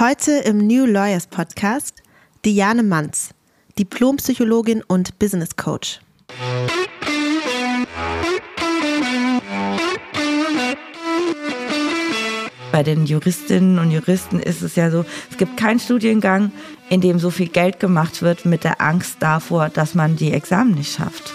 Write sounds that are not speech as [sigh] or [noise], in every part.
Heute im New Lawyers Podcast Diane Manz, Diplompsychologin und Business Coach. Bei den Juristinnen und Juristen ist es ja so, es gibt keinen Studiengang, in dem so viel Geld gemacht wird mit der Angst davor, dass man die Examen nicht schafft.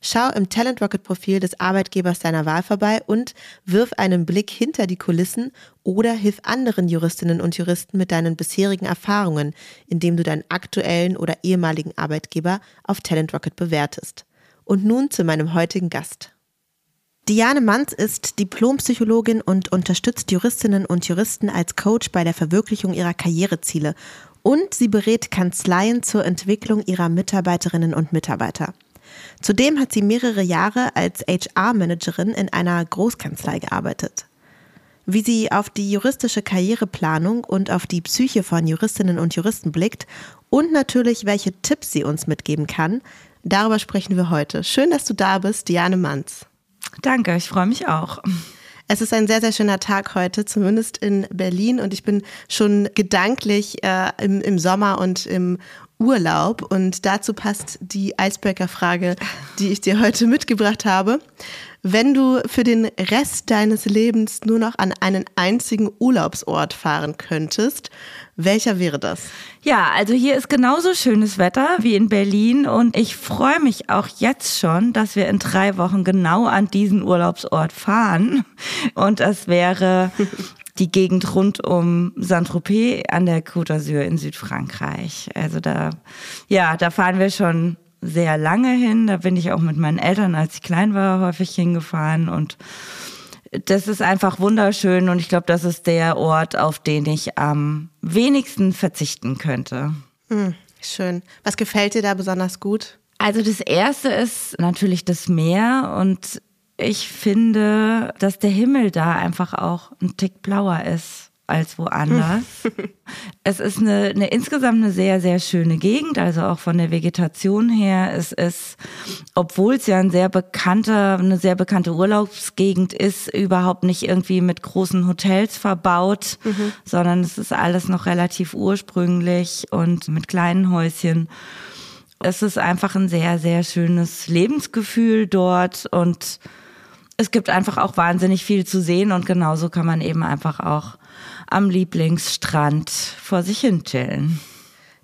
Schau im Talent Rocket Profil des Arbeitgebers deiner Wahl vorbei und wirf einen Blick hinter die Kulissen oder hilf anderen Juristinnen und Juristen mit deinen bisherigen Erfahrungen, indem du deinen aktuellen oder ehemaligen Arbeitgeber auf Talent Rocket bewertest. Und nun zu meinem heutigen Gast. Diane Manz ist Diplompsychologin und unterstützt Juristinnen und Juristen als Coach bei der Verwirklichung ihrer Karriereziele und sie berät Kanzleien zur Entwicklung ihrer Mitarbeiterinnen und Mitarbeiter. Zudem hat sie mehrere Jahre als HR-Managerin in einer Großkanzlei gearbeitet. Wie sie auf die juristische Karriereplanung und auf die Psyche von Juristinnen und Juristen blickt und natürlich, welche Tipps sie uns mitgeben kann, darüber sprechen wir heute. Schön, dass du da bist, Diane Manz. Danke, ich freue mich auch. Es ist ein sehr, sehr schöner Tag heute, zumindest in Berlin. Und ich bin schon gedanklich äh, im, im Sommer und im Urlaub. Und dazu passt die Icebreaker-Frage, die ich dir heute mitgebracht habe. Wenn du für den Rest deines Lebens nur noch an einen einzigen Urlaubsort fahren könntest, welcher wäre das? Ja, also hier ist genauso schönes Wetter wie in Berlin und ich freue mich auch jetzt schon, dass wir in drei Wochen genau an diesen Urlaubsort fahren. Und das wäre die Gegend rund um Saint-Tropez an der Côte d'Azur in Südfrankreich. Also da, ja, da fahren wir schon sehr lange hin. Da bin ich auch mit meinen Eltern, als ich klein war, häufig hingefahren und das ist einfach wunderschön und ich glaube, das ist der Ort, auf den ich am wenigsten verzichten könnte. Hm, schön. Was gefällt dir da besonders gut? Also das erste ist natürlich das Meer und ich finde, dass der Himmel da einfach auch ein Tick blauer ist als woanders. [laughs] es ist eine, eine insgesamt eine sehr, sehr schöne Gegend, also auch von der Vegetation her. Es ist, obwohl es ja ein sehr bekannter, eine sehr bekannte Urlaubsgegend ist, überhaupt nicht irgendwie mit großen Hotels verbaut, mhm. sondern es ist alles noch relativ ursprünglich und mit kleinen Häuschen. Es ist einfach ein sehr, sehr schönes Lebensgefühl dort und es gibt einfach auch wahnsinnig viel zu sehen und genauso kann man eben einfach auch am Lieblingsstrand vor sich hin chillen.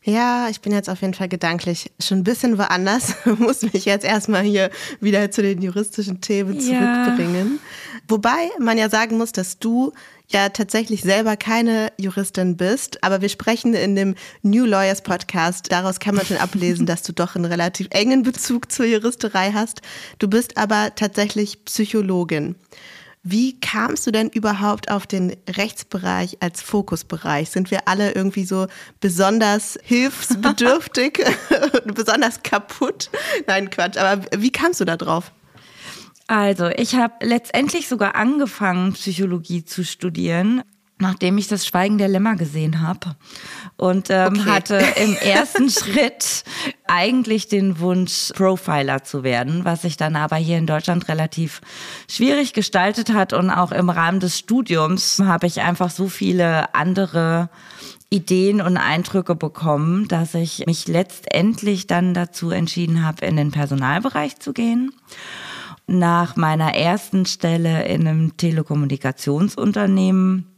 Ja, ich bin jetzt auf jeden Fall gedanklich schon ein bisschen woanders, [laughs] muss mich jetzt erstmal hier wieder zu den juristischen Themen zurückbringen. Ja. Wobei man ja sagen muss, dass du ja tatsächlich selber keine Juristin bist, aber wir sprechen in dem New Lawyers Podcast. Daraus kann man schon ablesen, [laughs] dass du doch einen relativ engen Bezug zur Juristerei hast. Du bist aber tatsächlich Psychologin. Wie kamst du denn überhaupt auf den Rechtsbereich als Fokusbereich? Sind wir alle irgendwie so besonders hilfsbedürftig, [laughs] besonders kaputt? Nein, Quatsch. Aber wie kamst du da drauf? Also, ich habe letztendlich sogar angefangen, Psychologie zu studieren nachdem ich das Schweigen der Lämmer gesehen habe. Und ähm, okay. hatte im [laughs] ersten Schritt eigentlich den Wunsch, Profiler zu werden, was sich dann aber hier in Deutschland relativ schwierig gestaltet hat. Und auch im Rahmen des Studiums habe ich einfach so viele andere Ideen und Eindrücke bekommen, dass ich mich letztendlich dann dazu entschieden habe, in den Personalbereich zu gehen. Nach meiner ersten Stelle in einem Telekommunikationsunternehmen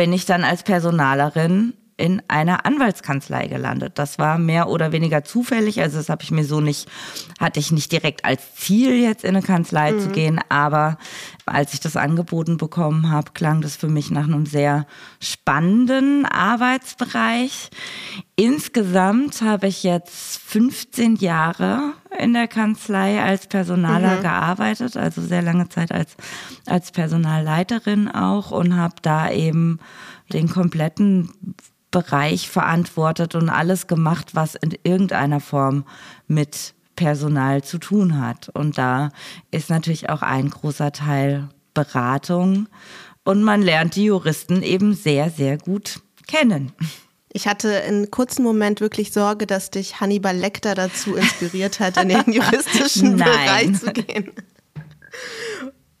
bin ich dann als Personalerin in einer Anwaltskanzlei gelandet. Das war mehr oder weniger zufällig, also das habe ich mir so nicht, hatte ich nicht direkt als Ziel, jetzt in eine Kanzlei mhm. zu gehen, aber als ich das angeboten bekommen habe, klang das für mich nach einem sehr spannenden Arbeitsbereich. Insgesamt habe ich jetzt 15 Jahre in der Kanzlei als Personaler mhm. gearbeitet, also sehr lange Zeit als, als Personalleiterin auch und habe da eben den kompletten Bereich verantwortet und alles gemacht, was in irgendeiner Form mit Personal zu tun hat. Und da ist natürlich auch ein großer Teil Beratung und man lernt die Juristen eben sehr, sehr gut kennen. Ich hatte einen kurzen Moment wirklich Sorge, dass dich Hannibal Lecter dazu inspiriert hat, in den [laughs] juristischen Bereich zu gehen.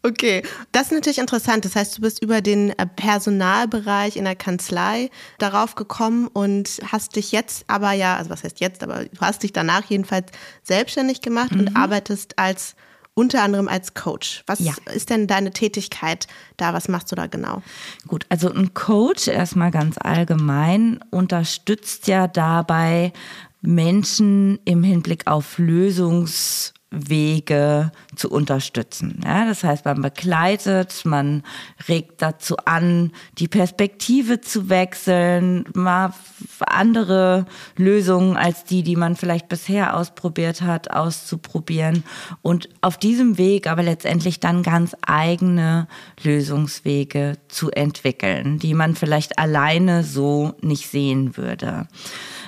Okay, das ist natürlich interessant. Das heißt, du bist über den äh, Personalbereich in der Kanzlei darauf gekommen und hast dich jetzt aber ja, also was heißt jetzt, aber du hast dich danach jedenfalls selbstständig gemacht mhm. und arbeitest als unter anderem als Coach. Was ja. ist denn deine Tätigkeit da? Was machst du da genau? Gut, also ein Coach erstmal ganz allgemein unterstützt ja dabei Menschen im Hinblick auf Lösungs Wege zu unterstützen. Ja, das heißt, man begleitet, man regt dazu an, die Perspektive zu wechseln, mal andere Lösungen als die, die man vielleicht bisher ausprobiert hat, auszuprobieren und auf diesem Weg aber letztendlich dann ganz eigene Lösungswege zu entwickeln, die man vielleicht alleine so nicht sehen würde.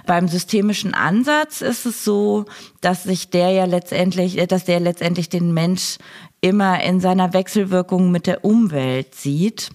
Beim systemischen Ansatz ist es so, dass sich der ja letztendlich, dass der letztendlich den Mensch immer in seiner Wechselwirkung mit der Umwelt sieht.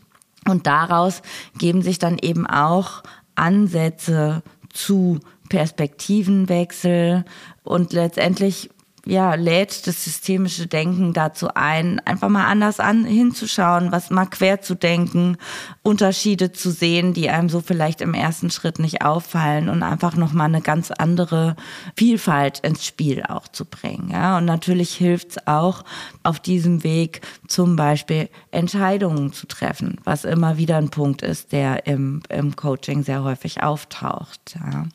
Und daraus geben sich dann eben auch Ansätze zu Perspektivenwechsel und letztendlich ja, lädt das systemische Denken dazu ein, einfach mal anders an, hinzuschauen, was mal quer zu denken, Unterschiede zu sehen, die einem so vielleicht im ersten Schritt nicht auffallen und einfach nochmal eine ganz andere Vielfalt ins Spiel auch zu bringen. Ja, und natürlich hilft es auch auf diesem Weg zum Beispiel Entscheidungen zu treffen, was immer wieder ein Punkt ist, der im, im Coaching sehr häufig auftaucht. Ja.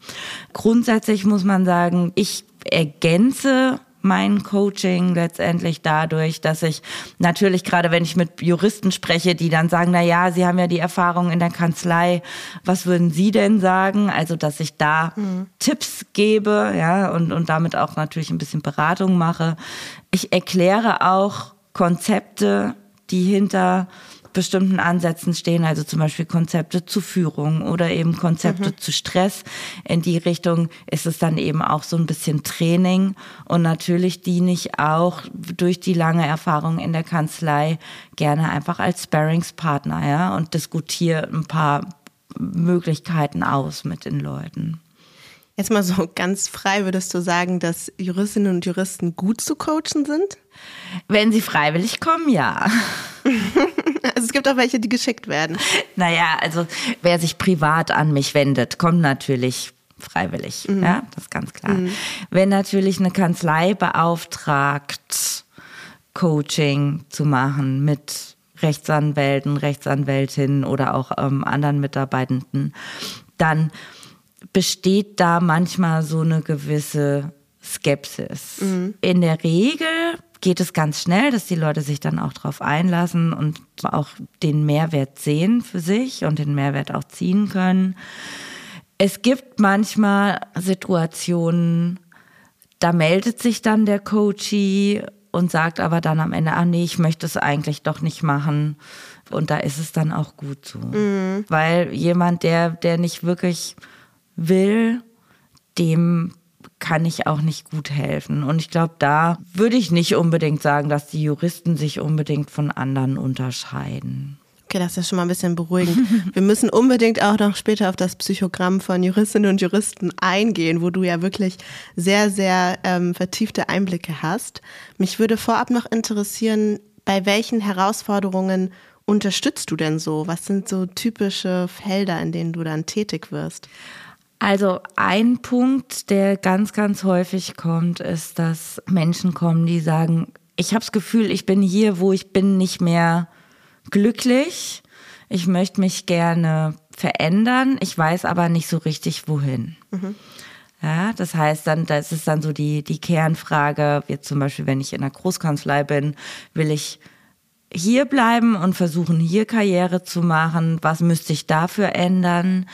Grundsätzlich muss man sagen, ich ergänze mein Coaching letztendlich dadurch, dass ich natürlich gerade, wenn ich mit Juristen spreche, die dann sagen, na ja, Sie haben ja die Erfahrung in der Kanzlei, was würden Sie denn sagen? Also, dass ich da mhm. Tipps gebe, ja, und, und damit auch natürlich ein bisschen Beratung mache. Ich erkläre auch Konzepte, die hinter bestimmten Ansätzen stehen, also zum Beispiel Konzepte zu Führung oder eben Konzepte mhm. zu Stress. In die Richtung ist es dann eben auch so ein bisschen Training und natürlich diene ich auch durch die lange Erfahrung in der Kanzlei gerne einfach als Sparringspartner, ja, und diskutiere ein paar Möglichkeiten aus mit den Leuten. Jetzt mal so [laughs] ganz frei, würdest du sagen, dass Juristinnen und Juristen gut zu coachen sind? Wenn sie freiwillig kommen, ja. [laughs] Also es gibt auch welche, die geschickt werden. Naja, also wer sich privat an mich wendet, kommt natürlich freiwillig. Mhm. Ja, das ist ganz klar. Mhm. Wenn natürlich eine Kanzlei beauftragt, Coaching zu machen mit Rechtsanwälten, Rechtsanwältinnen oder auch ähm, anderen Mitarbeitenden, dann besteht da manchmal so eine gewisse Skepsis. Mhm. In der Regel geht es ganz schnell, dass die Leute sich dann auch darauf einlassen und auch den Mehrwert sehen für sich und den Mehrwert auch ziehen können. Es gibt manchmal Situationen, da meldet sich dann der Coachie und sagt aber dann am Ende, ah nee, ich möchte es eigentlich doch nicht machen. Und da ist es dann auch gut so. Mhm. Weil jemand, der, der nicht wirklich will, dem kann ich auch nicht gut helfen. Und ich glaube, da würde ich nicht unbedingt sagen, dass die Juristen sich unbedingt von anderen unterscheiden. Okay, das ist schon mal ein bisschen beruhigend. [laughs] Wir müssen unbedingt auch noch später auf das Psychogramm von Juristinnen und Juristen eingehen, wo du ja wirklich sehr, sehr ähm, vertiefte Einblicke hast. Mich würde vorab noch interessieren, bei welchen Herausforderungen unterstützt du denn so? Was sind so typische Felder, in denen du dann tätig wirst? Also ein Punkt, der ganz, ganz häufig kommt, ist, dass Menschen kommen, die sagen, ich habe das Gefühl, ich bin hier, wo ich bin, nicht mehr glücklich. Ich möchte mich gerne verändern. Ich weiß aber nicht so richtig, wohin. Mhm. Ja, das heißt dann, das ist dann so die, die Kernfrage, jetzt zum Beispiel, wenn ich in einer Großkanzlei bin, will ich hier bleiben und versuchen, hier Karriere zu machen? Was müsste ich dafür ändern?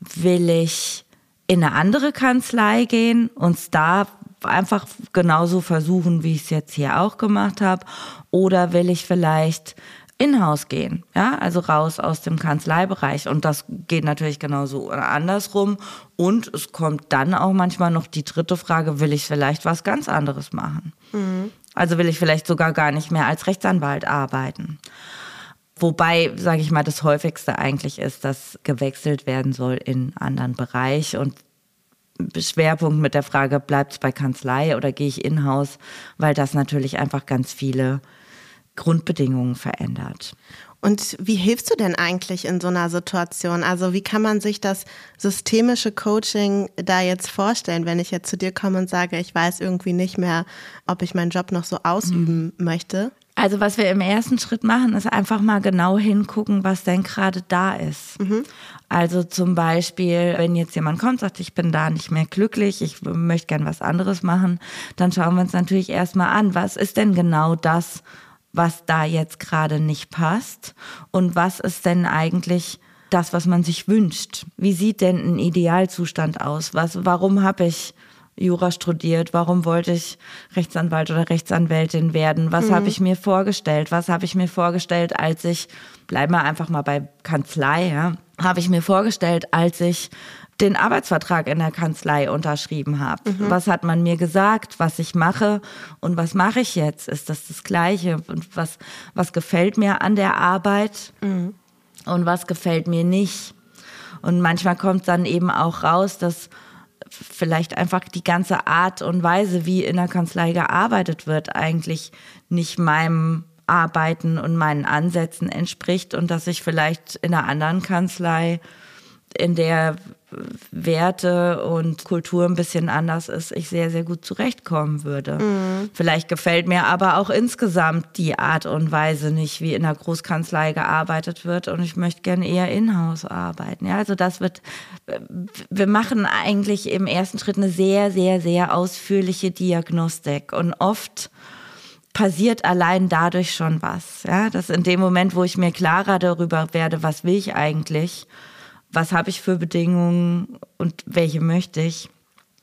Will ich in eine andere Kanzlei gehen und da einfach genauso versuchen, wie ich es jetzt hier auch gemacht habe? Oder will ich vielleicht in-house gehen, ja, also raus aus dem Kanzleibereich. Und das geht natürlich genauso andersrum. Und es kommt dann auch manchmal noch die dritte Frage, will ich vielleicht was ganz anderes machen? Mhm. Also will ich vielleicht sogar gar nicht mehr als Rechtsanwalt arbeiten. Wobei, sage ich mal, das häufigste eigentlich ist, dass gewechselt werden soll in einen anderen Bereich und Schwerpunkt mit der Frage, bleibt es bei Kanzlei oder gehe ich in-house, weil das natürlich einfach ganz viele Grundbedingungen verändert. Und wie hilfst du denn eigentlich in so einer Situation? Also wie kann man sich das systemische Coaching da jetzt vorstellen, wenn ich jetzt zu dir komme und sage, ich weiß irgendwie nicht mehr, ob ich meinen Job noch so ausüben mhm. möchte? Also was wir im ersten Schritt machen, ist einfach mal genau hingucken, was denn gerade da ist. Mhm. Also zum Beispiel, wenn jetzt jemand kommt, sagt, ich bin da nicht mehr glücklich, ich möchte gern was anderes machen, dann schauen wir uns natürlich erstmal an, was ist denn genau das, was da jetzt gerade nicht passt und was ist denn eigentlich das, was man sich wünscht. Wie sieht denn ein Idealzustand aus? Was, warum habe ich Jura studiert? Warum wollte ich Rechtsanwalt oder Rechtsanwältin werden? Was mhm. habe ich mir vorgestellt? Was habe ich mir vorgestellt, als ich, bleiben wir einfach mal bei Kanzlei, ja, habe ich mir vorgestellt, als ich den Arbeitsvertrag in der Kanzlei unterschrieben habe. Mhm. Was hat man mir gesagt, was ich mache und was mache ich jetzt? Ist das das Gleiche? Und was, was gefällt mir an der Arbeit mhm. und was gefällt mir nicht? Und manchmal kommt dann eben auch raus, dass vielleicht einfach die ganze Art und Weise, wie in der Kanzlei gearbeitet wird, eigentlich nicht meinem Arbeiten und meinen Ansätzen entspricht und dass ich vielleicht in einer anderen Kanzlei, in der Werte und Kultur ein bisschen anders ist, ich sehr, sehr gut zurechtkommen würde. Mhm. Vielleicht gefällt mir aber auch insgesamt die Art und Weise nicht, wie in der Großkanzlei gearbeitet wird und ich möchte gerne eher in-house arbeiten. Ja, also das wird, wir machen eigentlich im ersten Schritt eine sehr, sehr, sehr ausführliche Diagnostik und oft passiert allein dadurch schon was. Ja, dass in dem Moment, wo ich mir klarer darüber werde, was will ich eigentlich, was habe ich für Bedingungen und welche möchte ich,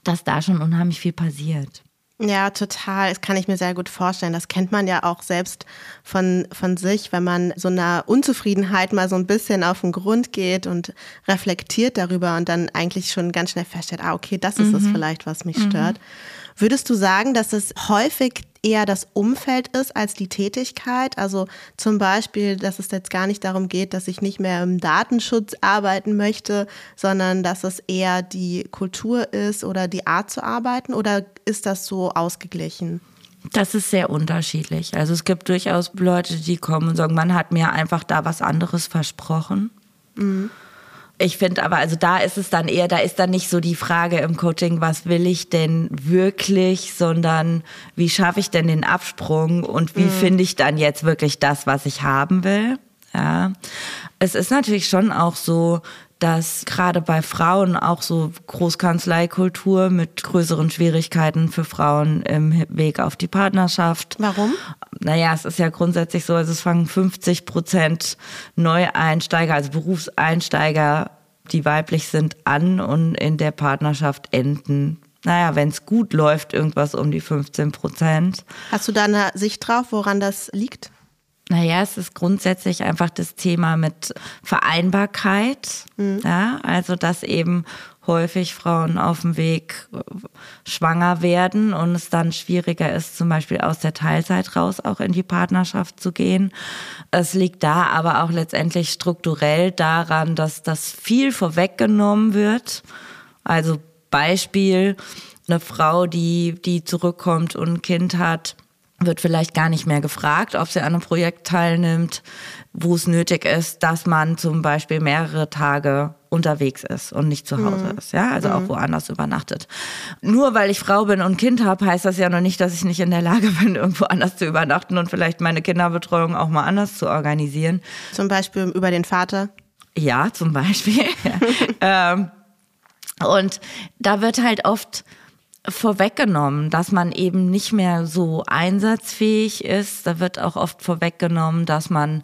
dass da schon unheimlich viel passiert. Ja, total. Das kann ich mir sehr gut vorstellen. Das kennt man ja auch selbst von, von sich, wenn man so einer Unzufriedenheit mal so ein bisschen auf den Grund geht und reflektiert darüber und dann eigentlich schon ganz schnell feststellt, ah, okay, das ist mhm. es vielleicht, was mich stört. Mhm. Würdest du sagen, dass es häufig eher das Umfeld ist als die Tätigkeit? Also zum Beispiel, dass es jetzt gar nicht darum geht, dass ich nicht mehr im Datenschutz arbeiten möchte, sondern dass es eher die Kultur ist oder die Art zu arbeiten? Oder ist das so ausgeglichen? Das ist sehr unterschiedlich. Also es gibt durchaus Leute, die kommen und sagen, man hat mir einfach da was anderes versprochen. Mhm. Ich finde aber, also da ist es dann eher, da ist dann nicht so die Frage im Coaching, was will ich denn wirklich, sondern wie schaffe ich denn den Absprung und wie mhm. finde ich dann jetzt wirklich das, was ich haben will. Ja. Es ist natürlich schon auch so, dass gerade bei Frauen auch so Großkanzleikultur mit größeren Schwierigkeiten für Frauen im Weg auf die Partnerschaft. Warum? Naja, es ist ja grundsätzlich so, also es fangen 50 Prozent Neueinsteiger, also Berufseinsteiger, die weiblich sind, an und in der Partnerschaft enden naja, wenn es gut läuft, irgendwas um die 15 Prozent. Hast du da eine Sicht drauf, woran das liegt? Naja, es ist grundsätzlich einfach das Thema mit Vereinbarkeit. Mhm. Ja, also, dass eben häufig Frauen auf dem Weg äh, schwanger werden und es dann schwieriger ist, zum Beispiel aus der Teilzeit raus auch in die Partnerschaft zu gehen. Es liegt da aber auch letztendlich strukturell daran, dass das viel vorweggenommen wird. Also Beispiel, eine Frau, die, die zurückkommt und ein Kind hat, wird vielleicht gar nicht mehr gefragt, ob sie an einem Projekt teilnimmt, wo es nötig ist, dass man zum Beispiel mehrere Tage unterwegs ist und nicht zu Hause mhm. ist, ja, also mhm. auch woanders übernachtet. Nur weil ich Frau bin und Kind habe, heißt das ja noch nicht, dass ich nicht in der Lage [laughs] bin, irgendwo anders zu übernachten und vielleicht meine Kinderbetreuung auch mal anders zu organisieren. Zum Beispiel über den Vater? Ja, zum Beispiel. [laughs] ähm, und da wird halt oft vorweggenommen, dass man eben nicht mehr so einsatzfähig ist. Da wird auch oft vorweggenommen, dass man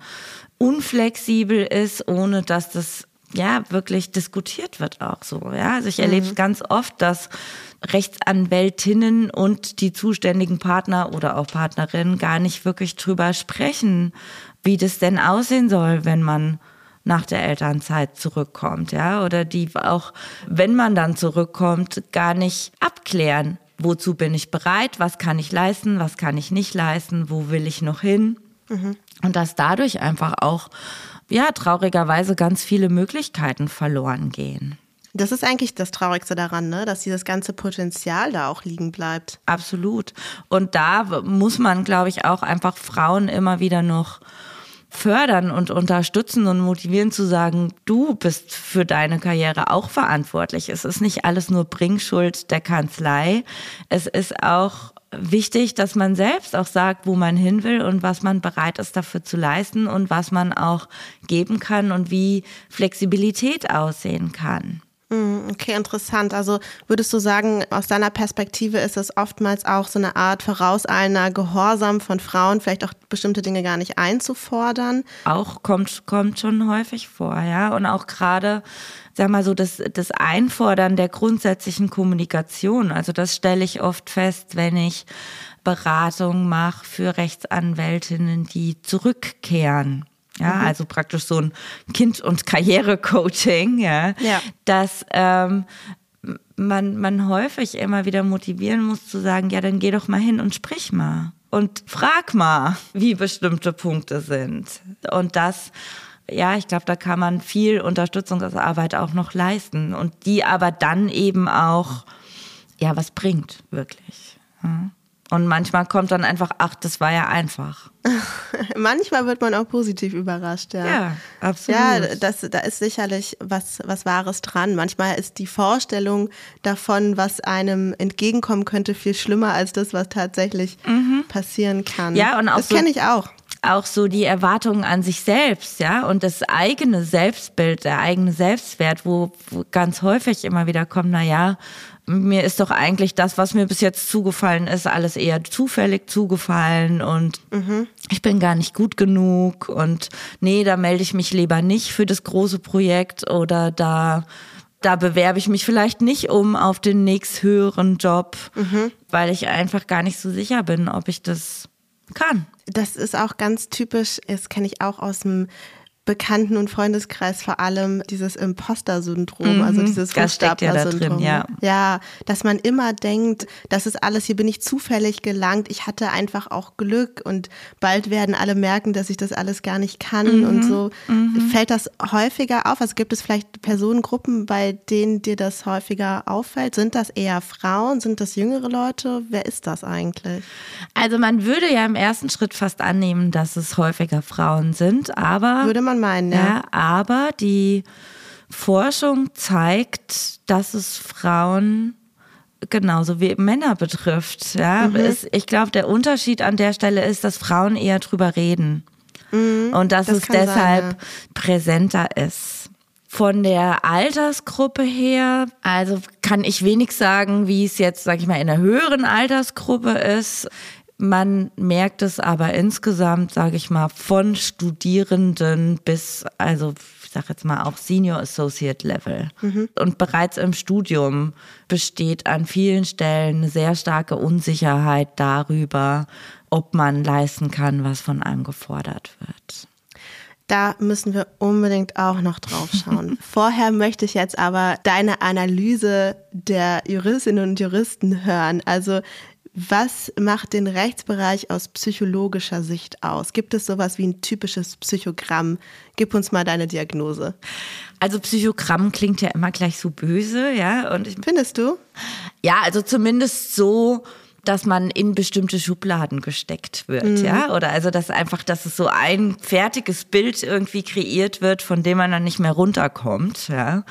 unflexibel ist, ohne dass das ja wirklich diskutiert wird auch so. Ja, also ich erlebe es mhm. ganz oft, dass Rechtsanwältinnen und die zuständigen Partner oder auch Partnerinnen gar nicht wirklich drüber sprechen, wie das denn aussehen soll, wenn man nach der Elternzeit zurückkommt, ja, oder die auch, wenn man dann zurückkommt, gar nicht abklären, wozu bin ich bereit, was kann ich leisten, was kann ich nicht leisten, wo will ich noch hin. Mhm. Und dass dadurch einfach auch, ja, traurigerweise ganz viele Möglichkeiten verloren gehen. Das ist eigentlich das Traurigste daran, ne? dass dieses ganze Potenzial da auch liegen bleibt. Absolut. Und da muss man, glaube ich, auch einfach Frauen immer wieder noch fördern und unterstützen und motivieren zu sagen, du bist für deine Karriere auch verantwortlich. Es ist nicht alles nur Bringschuld der Kanzlei. Es ist auch wichtig, dass man selbst auch sagt, wo man hin will und was man bereit ist dafür zu leisten und was man auch geben kann und wie Flexibilität aussehen kann. Hm, okay, interessant. Also würdest du sagen, aus deiner Perspektive ist es oftmals auch so eine Art vorauseilender Gehorsam von Frauen, vielleicht auch bestimmte Dinge gar nicht einzufordern? Auch kommt, kommt schon häufig vor, ja. Und auch gerade, sag mal so, das, das Einfordern der grundsätzlichen Kommunikation. Also das stelle ich oft fest, wenn ich Beratung mache für Rechtsanwältinnen, die zurückkehren ja, mhm. also praktisch so ein Kind- und Karriere-Coaching, ja, ja. dass ähm, man, man häufig immer wieder motivieren muss zu sagen, ja, dann geh doch mal hin und sprich mal und frag mal, wie bestimmte Punkte sind. Und das, ja, ich glaube, da kann man viel Unterstützungsarbeit auch noch leisten und die aber dann eben auch, ja, was bringt, wirklich. Ja. Und manchmal kommt dann einfach, ach, das war ja einfach. [laughs] manchmal wird man auch positiv überrascht, ja. Ja, absolut. Ja, das, da ist sicherlich was, was Wahres dran. Manchmal ist die Vorstellung davon, was einem entgegenkommen könnte, viel schlimmer als das, was tatsächlich mhm. passieren kann. Ja, und auch das so, kenne ich auch. Auch so die Erwartungen an sich selbst, ja, und das eigene Selbstbild, der eigene Selbstwert, wo, wo ganz häufig immer wieder kommt, na ja, mir ist doch eigentlich das, was mir bis jetzt zugefallen ist, alles eher zufällig zugefallen und mhm. ich bin gar nicht gut genug und nee, da melde ich mich lieber nicht für das große Projekt oder da da bewerbe ich mich vielleicht nicht um auf den nächsthöheren Job, mhm. weil ich einfach gar nicht so sicher bin, ob ich das kann. Das ist auch ganz typisch, das kenne ich auch aus dem Bekannten- und Freundeskreis vor allem dieses Imposter-Syndrom, mhm, also dieses Hochstapler-Syndrom. Ja, ja, dass man immer denkt, das ist alles, hier bin ich zufällig gelangt, ich hatte einfach auch Glück und bald werden alle merken, dass ich das alles gar nicht kann mhm, und so. Mhm. Fällt das häufiger auf? Also gibt es vielleicht Personengruppen, bei denen dir das häufiger auffällt? Sind das eher Frauen? Sind das jüngere Leute? Wer ist das eigentlich? Also man würde ja im ersten Schritt fast annehmen, dass es häufiger Frauen sind, aber würde man man meinen, ja. ja. Aber die Forschung zeigt, dass es Frauen genauso wie Männer betrifft. Ja, mhm. ich glaube, der Unterschied an der Stelle ist, dass Frauen eher drüber reden mhm, und dass das es deshalb sein, ja. präsenter ist. Von der Altersgruppe her, also kann ich wenig sagen, wie es jetzt, sage ich mal, in der höheren Altersgruppe ist. Man merkt es aber insgesamt, sage ich mal, von Studierenden bis, also ich sage jetzt mal auch Senior Associate Level. Mhm. Und bereits im Studium besteht an vielen Stellen eine sehr starke Unsicherheit darüber, ob man leisten kann, was von einem gefordert wird. Da müssen wir unbedingt auch noch drauf schauen. [laughs] Vorher möchte ich jetzt aber deine Analyse der Juristinnen und Juristen hören. Also was macht den Rechtsbereich aus psychologischer Sicht aus? Gibt es sowas wie ein typisches Psychogramm? Gib uns mal deine Diagnose. Also Psychogramm klingt ja immer gleich so böse, ja. Und ich, Findest du? Ja, also zumindest so, dass man in bestimmte Schubladen gesteckt wird, Mhm. ja, oder also dass einfach, dass es so ein fertiges Bild irgendwie kreiert wird, von dem man dann nicht mehr runterkommt, ja.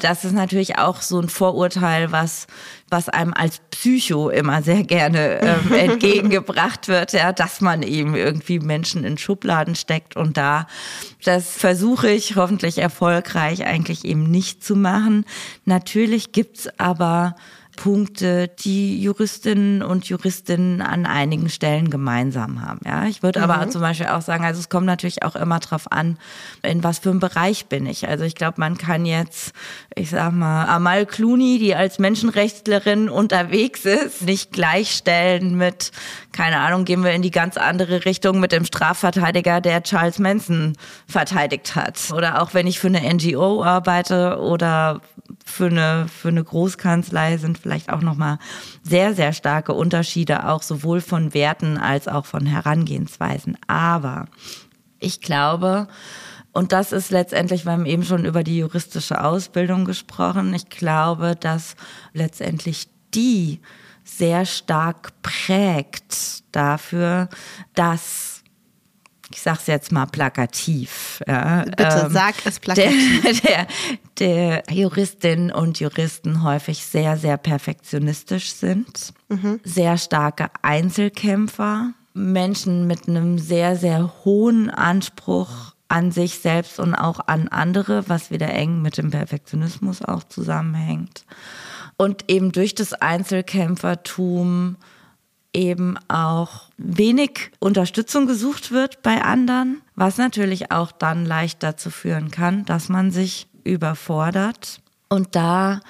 Das ist natürlich auch so ein Vorurteil, was was einem als Psycho immer sehr gerne ähm, [laughs] entgegengebracht wird, ja, dass man eben irgendwie Menschen in Schubladen steckt und da das versuche ich hoffentlich erfolgreich eigentlich eben nicht zu machen. Natürlich gibt's aber Punkte, die Juristinnen und Juristinnen an einigen Stellen gemeinsam haben. Ja, ich würde aber zum Beispiel auch sagen, also es kommt natürlich auch immer drauf an, in was für einem Bereich bin ich. Also ich glaube, man kann jetzt, ich sag mal, Amal Clooney, die als Menschenrechtlerin unterwegs ist, nicht gleichstellen mit, keine Ahnung, gehen wir in die ganz andere Richtung mit dem Strafverteidiger, der Charles Manson verteidigt hat. Oder auch wenn ich für eine NGO arbeite oder für eine, für eine Großkanzlei sind vielleicht auch nochmal sehr, sehr starke Unterschiede, auch sowohl von Werten als auch von Herangehensweisen. Aber ich glaube, und das ist letztendlich, wir haben eben schon über die juristische Ausbildung gesprochen, ich glaube, dass letztendlich die sehr stark prägt dafür, dass ich sag's jetzt mal plakativ. Ja, Bitte ähm, sag es plakativ. Der, [laughs] der, der Juristinnen und Juristen häufig sehr, sehr perfektionistisch sind, sehr starke Einzelkämpfer, Menschen mit einem sehr, sehr hohen Anspruch an sich selbst und auch an andere, was wieder eng mit dem Perfektionismus auch zusammenhängt. Und eben durch das Einzelkämpfertum eben auch wenig Unterstützung gesucht wird bei anderen, was natürlich auch dann leicht dazu führen kann, dass man sich überfordert und da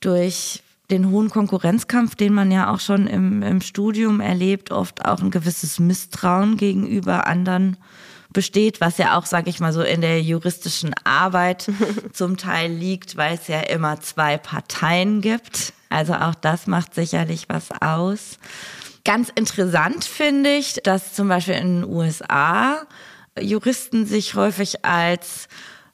durch den hohen Konkurrenzkampf, den man ja auch schon im, im Studium erlebt, oft auch ein gewisses Misstrauen gegenüber anderen besteht, was ja auch, sage ich mal so, in der juristischen Arbeit [laughs] zum Teil liegt, weil es ja immer zwei Parteien gibt. Also auch das macht sicherlich was aus. Ganz interessant finde ich, dass zum Beispiel in den USA Juristen sich häufig als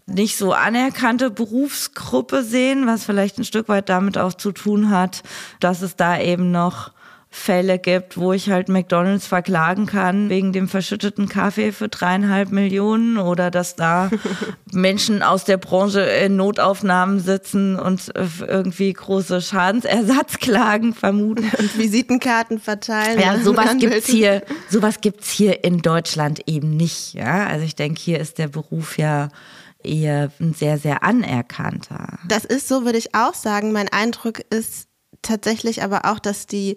nicht so anerkannte Berufsgruppe sehen, was vielleicht ein Stück weit damit auch zu tun hat, dass es da eben noch Fälle gibt, wo ich halt McDonalds verklagen kann wegen dem verschütteten Kaffee für dreieinhalb Millionen oder dass da [laughs] Menschen aus der Branche in Notaufnahmen sitzen und irgendwie große Schadensersatzklagen vermuten. Und Visitenkarten verteilen. Ja, sowas gibt's hier, sowas gibt's hier in Deutschland eben nicht, ja. Also ich denke, hier ist der Beruf ja eher ein sehr, sehr anerkannter. Das ist so, würde ich auch sagen. Mein Eindruck ist tatsächlich aber auch, dass die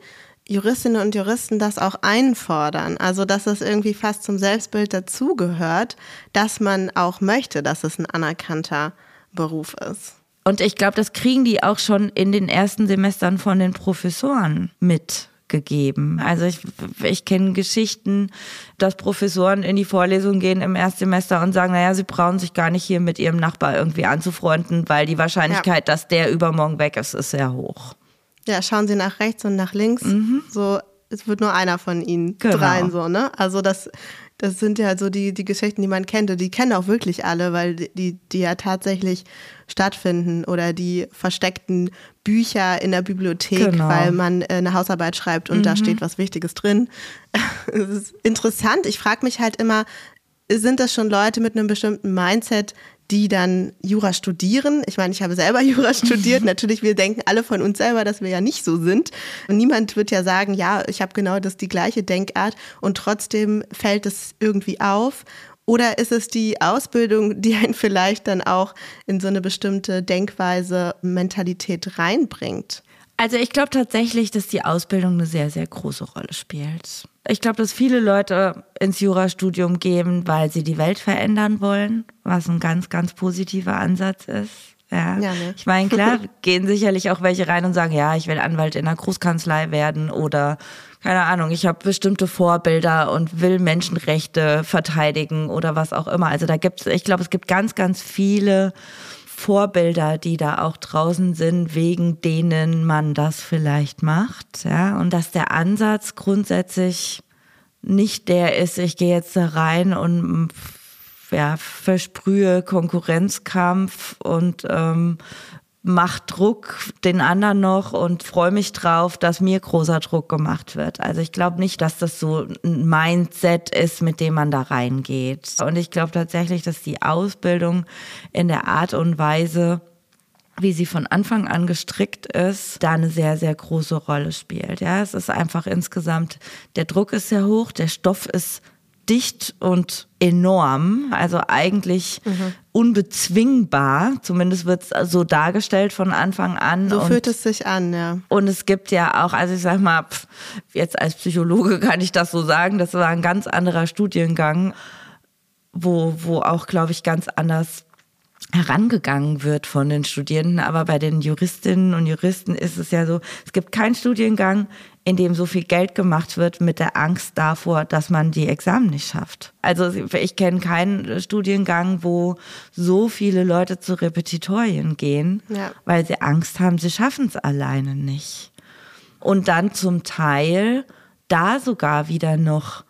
Juristinnen und Juristen das auch einfordern. Also, dass es irgendwie fast zum Selbstbild dazugehört, dass man auch möchte, dass es ein anerkannter Beruf ist. Und ich glaube, das kriegen die auch schon in den ersten Semestern von den Professoren mitgegeben. Also ich, ich kenne Geschichten, dass Professoren in die Vorlesung gehen im Erstsemester und sagen, naja, sie brauchen sich gar nicht hier mit ihrem Nachbar irgendwie anzufreunden, weil die Wahrscheinlichkeit, dass der übermorgen weg ist, ist sehr hoch. Ja, schauen Sie nach rechts und nach links. So, es wird nur einer von Ihnen Genau. dreien so, ne? Also das, das sind ja so die, die Geschichten, die man kennt. Und die kennen auch wirklich alle, weil die, die ja tatsächlich stattfinden oder die versteckten Bücher in der Bibliothek, Genau. weil man äh, eine Hausarbeit schreibt und da steht was Wichtiges drin. [laughs] Es ist interessant. Ich frage mich halt immer, sind das schon Leute mit einem bestimmten Mindset, die dann Jura studieren. Ich meine, ich habe selber [laughs] Jura studiert. Natürlich, wir denken alle von uns selber, dass wir ja nicht so sind. Und niemand wird ja sagen, ja, ich habe genau das die gleiche Denkart und trotzdem fällt es irgendwie auf. Oder ist es die Ausbildung, die einen vielleicht dann auch in so eine bestimmte Denkweise, Mentalität reinbringt? Also ich glaube tatsächlich, dass die Ausbildung eine sehr, sehr große Rolle spielt. Ich glaube, dass viele Leute ins Jurastudium gehen, weil sie die Welt verändern wollen, was ein ganz, ganz positiver Ansatz ist. Ja. Ja, ne? Ich meine, klar, [laughs] gehen sicherlich auch welche rein und sagen, ja, ich will Anwalt in einer Großkanzlei werden oder keine Ahnung, ich habe bestimmte Vorbilder und will Menschenrechte verteidigen oder was auch immer. Also da gibt's, ich glaube, es gibt ganz, ganz viele Vorbilder, die da auch draußen sind, wegen denen man das vielleicht macht, ja, und dass der Ansatz grundsätzlich nicht der ist, ich gehe jetzt da rein und ja, versprühe Konkurrenzkampf und ähm, mach Druck den anderen noch und freue mich drauf, dass mir großer Druck gemacht wird. Also ich glaube nicht, dass das so ein Mindset ist, mit dem man da reingeht. Und ich glaube tatsächlich, dass die Ausbildung in der Art und Weise, wie sie von Anfang an gestrickt ist, da eine sehr, sehr große Rolle spielt. Ja, es ist einfach insgesamt, der Druck ist sehr hoch, der Stoff ist dicht und enorm, also eigentlich mhm. unbezwingbar. Zumindest wird es so dargestellt von Anfang an. So fühlt es sich an, ja. Und es gibt ja auch, also ich sag mal, jetzt als Psychologe [laughs] kann ich das so sagen, das war ein ganz anderer Studiengang, wo, wo auch, glaube ich, ganz anders herangegangen wird von den Studierenden. Aber bei den Juristinnen und Juristen ist es ja so, es gibt keinen Studiengang, in dem so viel Geld gemacht wird mit der Angst davor, dass man die Examen nicht schafft. Also ich kenne keinen Studiengang, wo so viele Leute zu Repetitorien gehen, ja. weil sie Angst haben, sie schaffen es alleine nicht. Und dann zum Teil da sogar wieder noch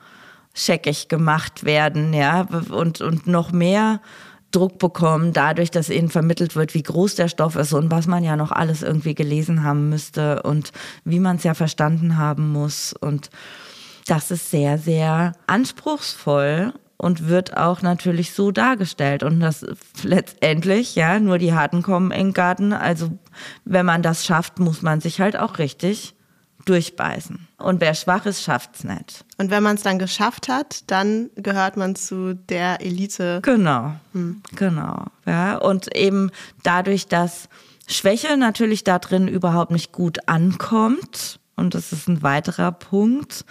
scheckig gemacht werden, ja, und, und noch mehr Druck bekommen, dadurch, dass ihnen vermittelt wird, wie groß der Stoff ist und was man ja noch alles irgendwie gelesen haben müsste und wie man es ja verstanden haben muss. Und das ist sehr, sehr anspruchsvoll und wird auch natürlich so dargestellt. Und das letztendlich, ja, nur die Harten kommen in den Garten. Also wenn man das schafft, muss man sich halt auch richtig durchbeißen. Und wer schwach ist, schafft's nicht. Und wenn man es dann geschafft hat, dann gehört man zu der Elite. Genau, hm. genau. Ja, und eben dadurch, dass Schwäche natürlich da drin überhaupt nicht gut ankommt, und das ist ein weiterer Punkt,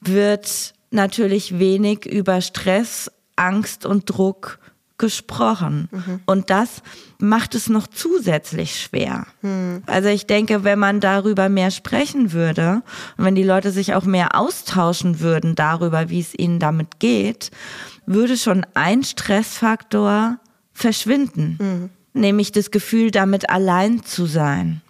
wird natürlich wenig über Stress, Angst und Druck gesprochen. Mhm. Und das macht es noch zusätzlich schwer. Mhm. Also ich denke, wenn man darüber mehr sprechen würde und wenn die Leute sich auch mehr austauschen würden darüber, wie es ihnen damit geht, würde schon ein Stressfaktor verschwinden. Mhm. Nämlich das Gefühl, damit allein zu sein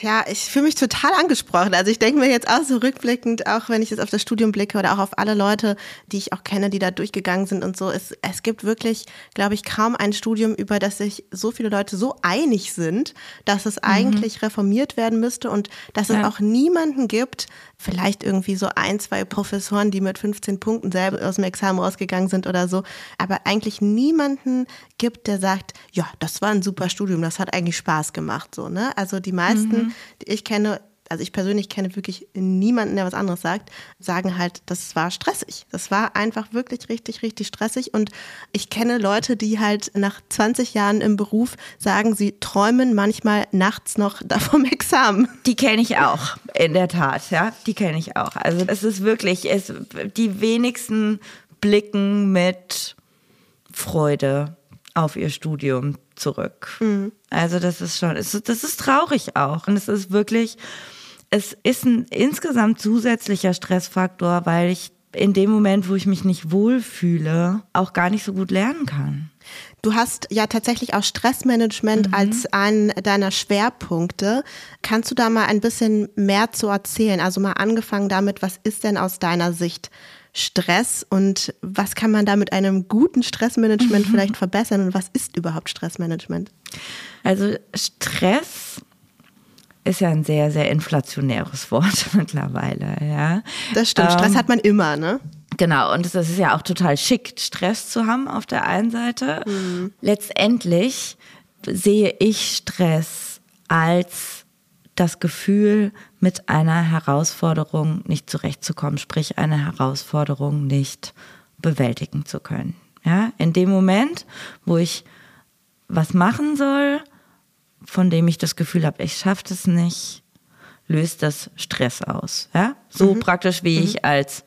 ja, ich fühle mich total angesprochen. Also ich denke mir jetzt auch so rückblickend, auch wenn ich jetzt auf das Studium blicke oder auch auf alle Leute, die ich auch kenne, die da durchgegangen sind und so. Es, es gibt wirklich, glaube ich, kaum ein Studium, über das sich so viele Leute so einig sind, dass es mhm. eigentlich reformiert werden müsste und dass es ja. auch niemanden gibt, vielleicht irgendwie so ein, zwei Professoren, die mit 15 Punkten selber aus dem Examen rausgegangen sind oder so, aber eigentlich niemanden gibt, der sagt, ja, das war ein super Studium, das hat eigentlich Spaß gemacht, so, ne? Also die meisten, mhm. die ich kenne, also ich persönlich kenne wirklich niemanden, der was anderes sagt, sagen halt, das war stressig. Das war einfach wirklich richtig, richtig stressig. Und ich kenne Leute, die halt nach 20 Jahren im Beruf sagen, sie träumen manchmal nachts noch [laughs] vom Examen. Die kenne ich auch, in der Tat, ja. Die kenne ich auch. Also es ist wirklich, es, die wenigsten blicken mit Freude auf ihr Studium zurück. Mhm. Also das ist schon, das ist traurig auch. Und es ist wirklich, es ist ein insgesamt zusätzlicher Stressfaktor, weil ich in dem Moment, wo ich mich nicht wohlfühle, auch gar nicht so gut lernen kann. Du hast ja tatsächlich auch Stressmanagement mhm. als einen deiner Schwerpunkte. Kannst du da mal ein bisschen mehr zu erzählen? Also mal angefangen damit, was ist denn aus deiner Sicht Stress und was kann man da mit einem guten Stressmanagement mhm. vielleicht verbessern und was ist überhaupt Stressmanagement? Also Stress ist ja ein sehr, sehr inflationäres Wort [laughs] mittlerweile, ja. Das stimmt, Stress ähm, hat man immer, ne? Genau, und es ist ja auch total schick, Stress zu haben auf der einen Seite. Mhm. Letztendlich sehe ich Stress als das Gefühl, mit einer Herausforderung nicht zurechtzukommen, sprich eine Herausforderung nicht bewältigen zu können. Ja, in dem Moment, wo ich was machen soll, von dem ich das Gefühl habe, ich schaffe das nicht, löst das Stress aus. Ja? So mhm. praktisch wie mhm. ich als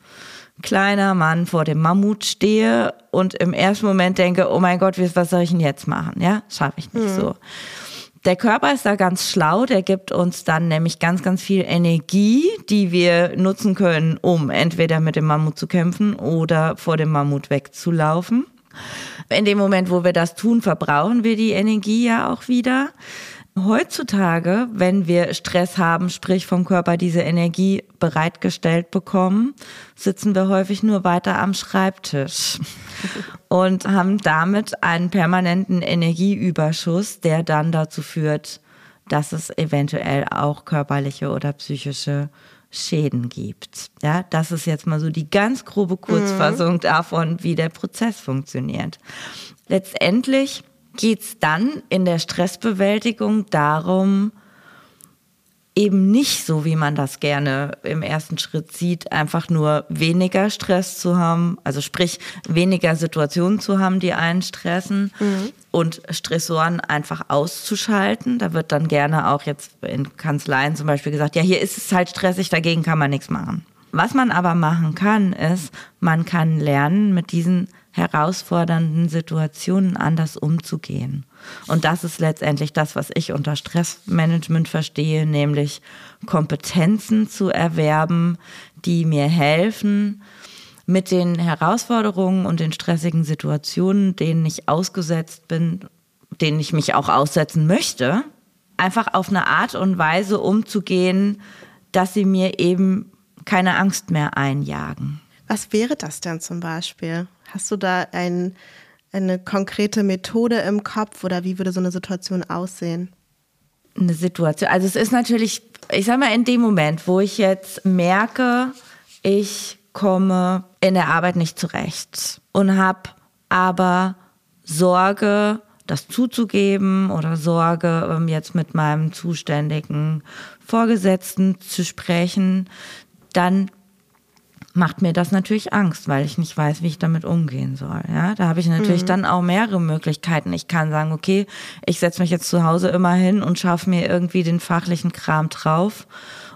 kleiner Mann vor dem Mammut stehe und im ersten Moment denke, oh mein Gott, was soll ich denn jetzt machen? Ja, schaffe ich nicht mhm. so. Der Körper ist da ganz schlau, der gibt uns dann nämlich ganz, ganz viel Energie, die wir nutzen können, um entweder mit dem Mammut zu kämpfen oder vor dem Mammut wegzulaufen. In dem Moment, wo wir das tun, verbrauchen wir die Energie ja auch wieder. Heutzutage, wenn wir Stress haben, sprich vom Körper diese Energie bereitgestellt bekommen, sitzen wir häufig nur weiter am Schreibtisch [laughs] und haben damit einen permanenten Energieüberschuss, der dann dazu führt, dass es eventuell auch körperliche oder psychische Schäden gibt. Ja, das ist jetzt mal so die ganz grobe Kurzfassung mhm. davon, wie der Prozess funktioniert. Letztendlich geht es dann in der Stressbewältigung darum, eben nicht so, wie man das gerne im ersten Schritt sieht, einfach nur weniger Stress zu haben, also sprich weniger Situationen zu haben, die einen stressen mhm. und Stressoren einfach auszuschalten. Da wird dann gerne auch jetzt in Kanzleien zum Beispiel gesagt, ja, hier ist es halt stressig, dagegen kann man nichts machen. Was man aber machen kann, ist, man kann lernen, mit diesen herausfordernden Situationen anders umzugehen. Und das ist letztendlich das, was ich unter Stressmanagement verstehe, nämlich Kompetenzen zu erwerben, die mir helfen, mit den Herausforderungen und den stressigen Situationen, denen ich ausgesetzt bin, denen ich mich auch aussetzen möchte, einfach auf eine Art und Weise umzugehen, dass sie mir eben keine Angst mehr einjagen. Was wäre das denn zum Beispiel? Hast du da ein, eine konkrete Methode im Kopf oder wie würde so eine Situation aussehen? Eine Situation. Also es ist natürlich, ich sag mal, in dem Moment, wo ich jetzt merke, ich komme in der Arbeit nicht zurecht und habe aber Sorge, das zuzugeben oder Sorge, ähm, jetzt mit meinem zuständigen Vorgesetzten zu sprechen, dann macht mir das natürlich Angst, weil ich nicht weiß, wie ich damit umgehen soll. Ja, da habe ich natürlich mhm. dann auch mehrere Möglichkeiten. Ich kann sagen, okay, ich setze mich jetzt zu Hause immer hin und schaffe mir irgendwie den fachlichen Kram drauf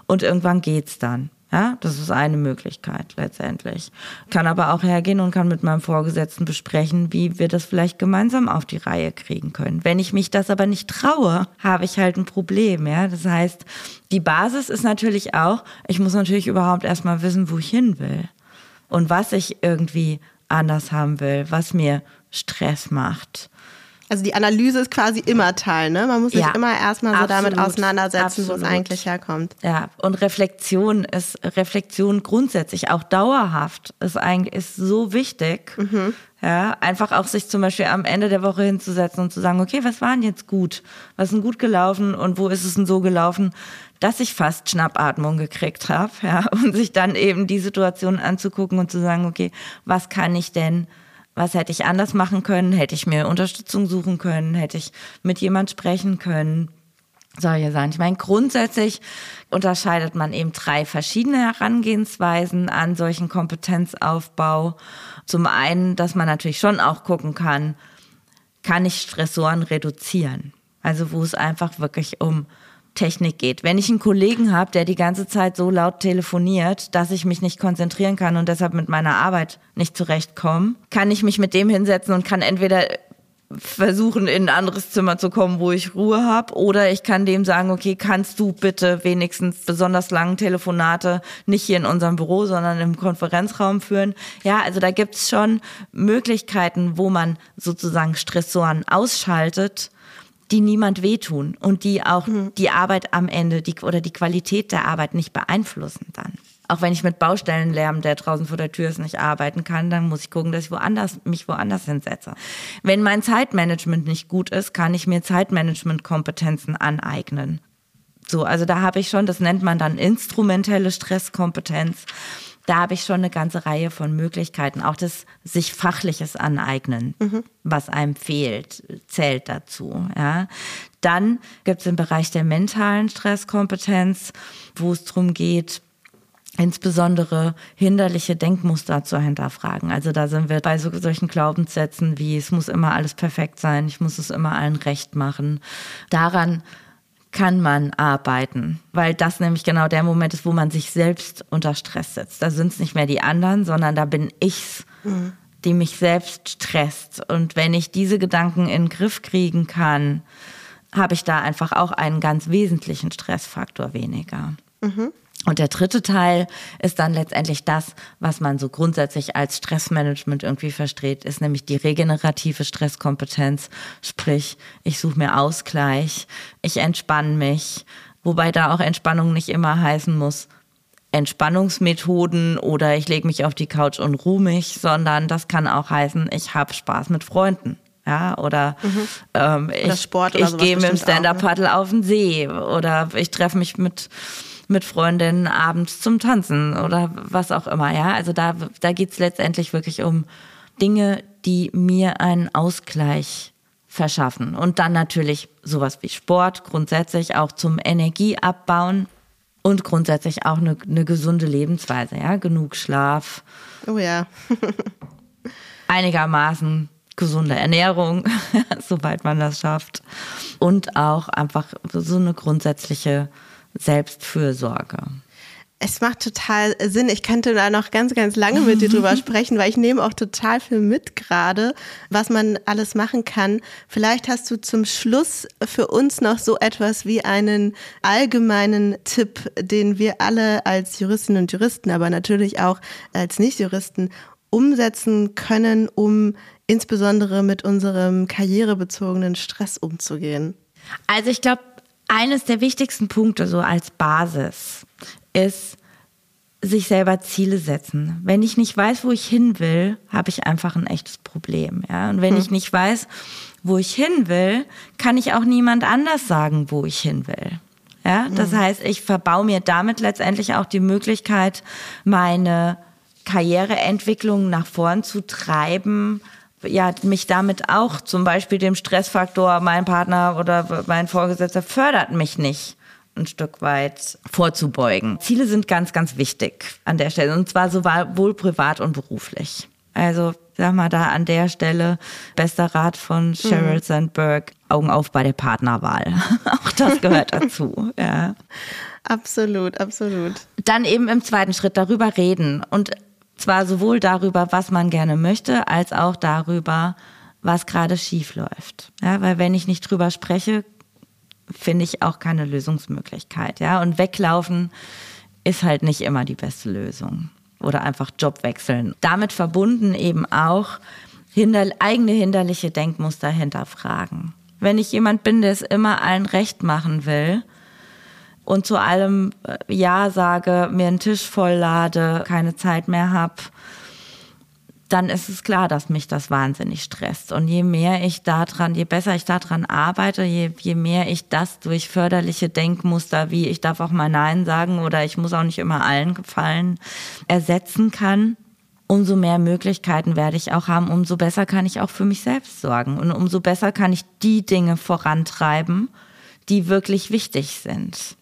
und irgendwann geht's dann. Ja, das ist eine Möglichkeit letztendlich. Kann aber auch hergehen und kann mit meinem Vorgesetzten besprechen, wie wir das vielleicht gemeinsam auf die Reihe kriegen können. Wenn ich mich das aber nicht traue, habe ich halt ein Problem. Ja, das heißt, die Basis ist natürlich auch, ich muss natürlich überhaupt erstmal wissen, wo ich hin will und was ich irgendwie anders haben will, was mir Stress macht. Also die Analyse ist quasi immer Teil, ne? Man muss sich ja, immer erstmal so damit auseinandersetzen, wo es eigentlich herkommt. Ja, und Reflexion ist Reflexion grundsätzlich auch dauerhaft ist eigentlich ist so wichtig. Mhm. Ja, einfach auch sich zum Beispiel am Ende der Woche hinzusetzen und zu sagen, okay, was war denn jetzt gut? Was ist denn gut gelaufen und wo ist es denn so gelaufen, dass ich fast Schnappatmung gekriegt habe? Ja, [laughs] und sich dann eben die Situation anzugucken und zu sagen, okay, was kann ich denn was hätte ich anders machen können? Hätte ich mir Unterstützung suchen können? Hätte ich mit jemand sprechen können? Solche Sachen. Ich meine, grundsätzlich unterscheidet man eben drei verschiedene Herangehensweisen an solchen Kompetenzaufbau. Zum einen, dass man natürlich schon auch gucken kann, kann ich Stressoren reduzieren? Also wo es einfach wirklich um Technik geht. Wenn ich einen Kollegen habe, der die ganze Zeit so laut telefoniert, dass ich mich nicht konzentrieren kann und deshalb mit meiner Arbeit nicht zurechtkomme, kann ich mich mit dem hinsetzen und kann entweder versuchen, in ein anderes Zimmer zu kommen, wo ich Ruhe habe. Oder ich kann dem sagen, okay, kannst du bitte wenigstens besonders lange Telefonate nicht hier in unserem Büro, sondern im Konferenzraum führen. Ja, also da gibt's schon Möglichkeiten, wo man sozusagen Stressoren ausschaltet die niemand wehtun und die auch mhm. die Arbeit am Ende die, oder die Qualität der Arbeit nicht beeinflussen dann. Auch wenn ich mit Baustellenlärm, der draußen vor der Tür ist, nicht arbeiten kann, dann muss ich gucken, dass ich woanders, mich woanders hinsetze. Wenn mein Zeitmanagement nicht gut ist, kann ich mir Zeitmanagement-Kompetenzen aneignen. So, also da habe ich schon, das nennt man dann instrumentelle Stresskompetenz da habe ich schon eine ganze Reihe von Möglichkeiten. Auch das sich fachliches aneignen, mhm. was einem fehlt, zählt dazu. Ja. Dann gibt es im Bereich der mentalen Stresskompetenz, wo es darum geht, insbesondere hinderliche Denkmuster zu hinterfragen. Also da sind wir bei so, solchen Glaubenssätzen wie es muss immer alles perfekt sein, ich muss es immer allen recht machen. Daran kann man arbeiten, weil das nämlich genau der Moment ist, wo man sich selbst unter Stress setzt. Da sind es nicht mehr die anderen, sondern da bin ich's, mhm. die mich selbst stresst. Und wenn ich diese Gedanken in den Griff kriegen kann, habe ich da einfach auch einen ganz wesentlichen Stressfaktor weniger. Mhm. Und der dritte Teil ist dann letztendlich das, was man so grundsätzlich als Stressmanagement irgendwie versteht, ist nämlich die regenerative Stresskompetenz. Sprich, ich suche mir Ausgleich, ich entspanne mich, wobei da auch Entspannung nicht immer heißen muss, Entspannungsmethoden oder ich lege mich auf die Couch und ruhe mich, sondern das kann auch heißen, ich habe Spaß mit Freunden. Ja, oder, mhm. ähm, oder ich, ich gehe mit dem Stand-Up-Paddle ne? auf den See oder ich treffe mich mit mit Freundinnen abends zum Tanzen oder was auch immer. Ja, also da, da geht es letztendlich wirklich um Dinge, die mir einen Ausgleich verschaffen. Und dann natürlich sowas wie Sport, grundsätzlich auch zum Energieabbauen und grundsätzlich auch eine, eine gesunde Lebensweise, ja, genug Schlaf. Oh ja. [laughs] einigermaßen gesunde Ernährung, [laughs] soweit man das schafft. Und auch einfach so eine grundsätzliche Selbstfürsorge. Es macht total Sinn. Ich könnte da noch ganz, ganz lange mit dir drüber [laughs] sprechen, weil ich nehme auch total viel mit gerade, was man alles machen kann. Vielleicht hast du zum Schluss für uns noch so etwas wie einen allgemeinen Tipp, den wir alle als Juristinnen und Juristen, aber natürlich auch als Nichtjuristen umsetzen können, um insbesondere mit unserem karrierebezogenen Stress umzugehen. Also ich glaube, eines der wichtigsten Punkte so als Basis ist, sich selber Ziele setzen. Wenn ich nicht weiß, wo ich hin will, habe ich einfach ein echtes Problem. Ja? Und wenn hm. ich nicht weiß, wo ich hin will, kann ich auch niemand anders sagen, wo ich hin will. Ja, das hm. heißt, ich verbau mir damit letztendlich auch die Möglichkeit, meine Karriereentwicklung nach vorn zu treiben, ja, mich damit auch zum Beispiel dem Stressfaktor, mein Partner oder mein Vorgesetzter fördert mich nicht ein Stück weit vorzubeugen. Ziele sind ganz, ganz wichtig an der Stelle und zwar sowohl privat und beruflich. Also sag mal da an der Stelle bester Rat von Sheryl mhm. Sandberg, Augen auf bei der Partnerwahl. [laughs] Auch das gehört [laughs] dazu. Ja. Absolut, absolut. Dann eben im zweiten Schritt darüber reden und zwar sowohl darüber, was man gerne möchte, als auch darüber, was gerade schief läuft. Ja, weil wenn ich nicht drüber spreche, finde ich auch keine Lösungsmöglichkeit. Ja, und weglaufen ist halt nicht immer die beste Lösung. Oder einfach Job wechseln. Damit verbunden eben auch hinder eigene hinderliche Denkmuster hinterfragen. Wenn ich jemand bin, der es immer allen recht machen will und zu allem äh, Ja sage, mir einen Tisch voll lade, keine Zeit mehr habe, dann ist es klar, dass mich das wahnsinnig stresst. Und je mehr ich daran, je besser ich daran arbeite, je, je mehr ich das durch förderliche Denkmuster, wie ich darf auch mal Nein sagen oder ich muss auch nicht immer allen gefallen, ersetzen kann, umso mehr Möglichkeiten werde ich auch haben, umso besser kann ich auch für mich selbst sorgen und umso besser kann ich die Dinge vorantreiben, die wirklich wichtig sind.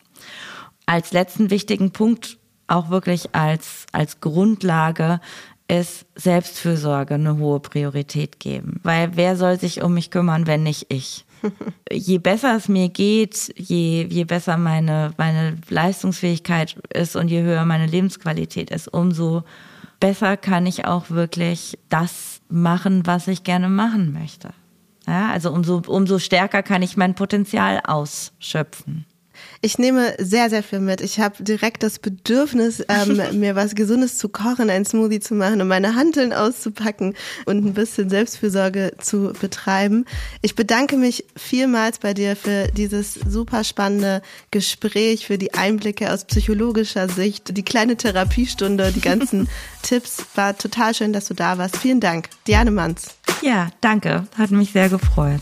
Als letzten wichtigen Punkt auch wirklich als, als Grundlage ist Selbstfürsorge eine hohe Priorität geben. Weil wer soll sich um mich kümmern, wenn nicht ich? [laughs] je besser es mir geht, je, je besser meine, meine Leistungsfähigkeit ist und je höher meine Lebensqualität ist, umso besser kann ich auch wirklich das machen, was ich gerne machen möchte. Ja, also umso, umso stärker kann ich mein Potenzial ausschöpfen. Ich nehme sehr, sehr viel mit. Ich habe direkt das Bedürfnis, ähm, [laughs] mir was Gesundes zu kochen, ein Smoothie zu machen und meine Handeln auszupacken und ein bisschen Selbstfürsorge zu betreiben. Ich bedanke mich vielmals bei dir für dieses super spannende Gespräch, für die Einblicke aus psychologischer Sicht, die kleine Therapiestunde, die ganzen [laughs] Tipps. War total schön, dass du da warst. Vielen Dank. Diane Manz. Ja, danke. Hat mich sehr gefreut.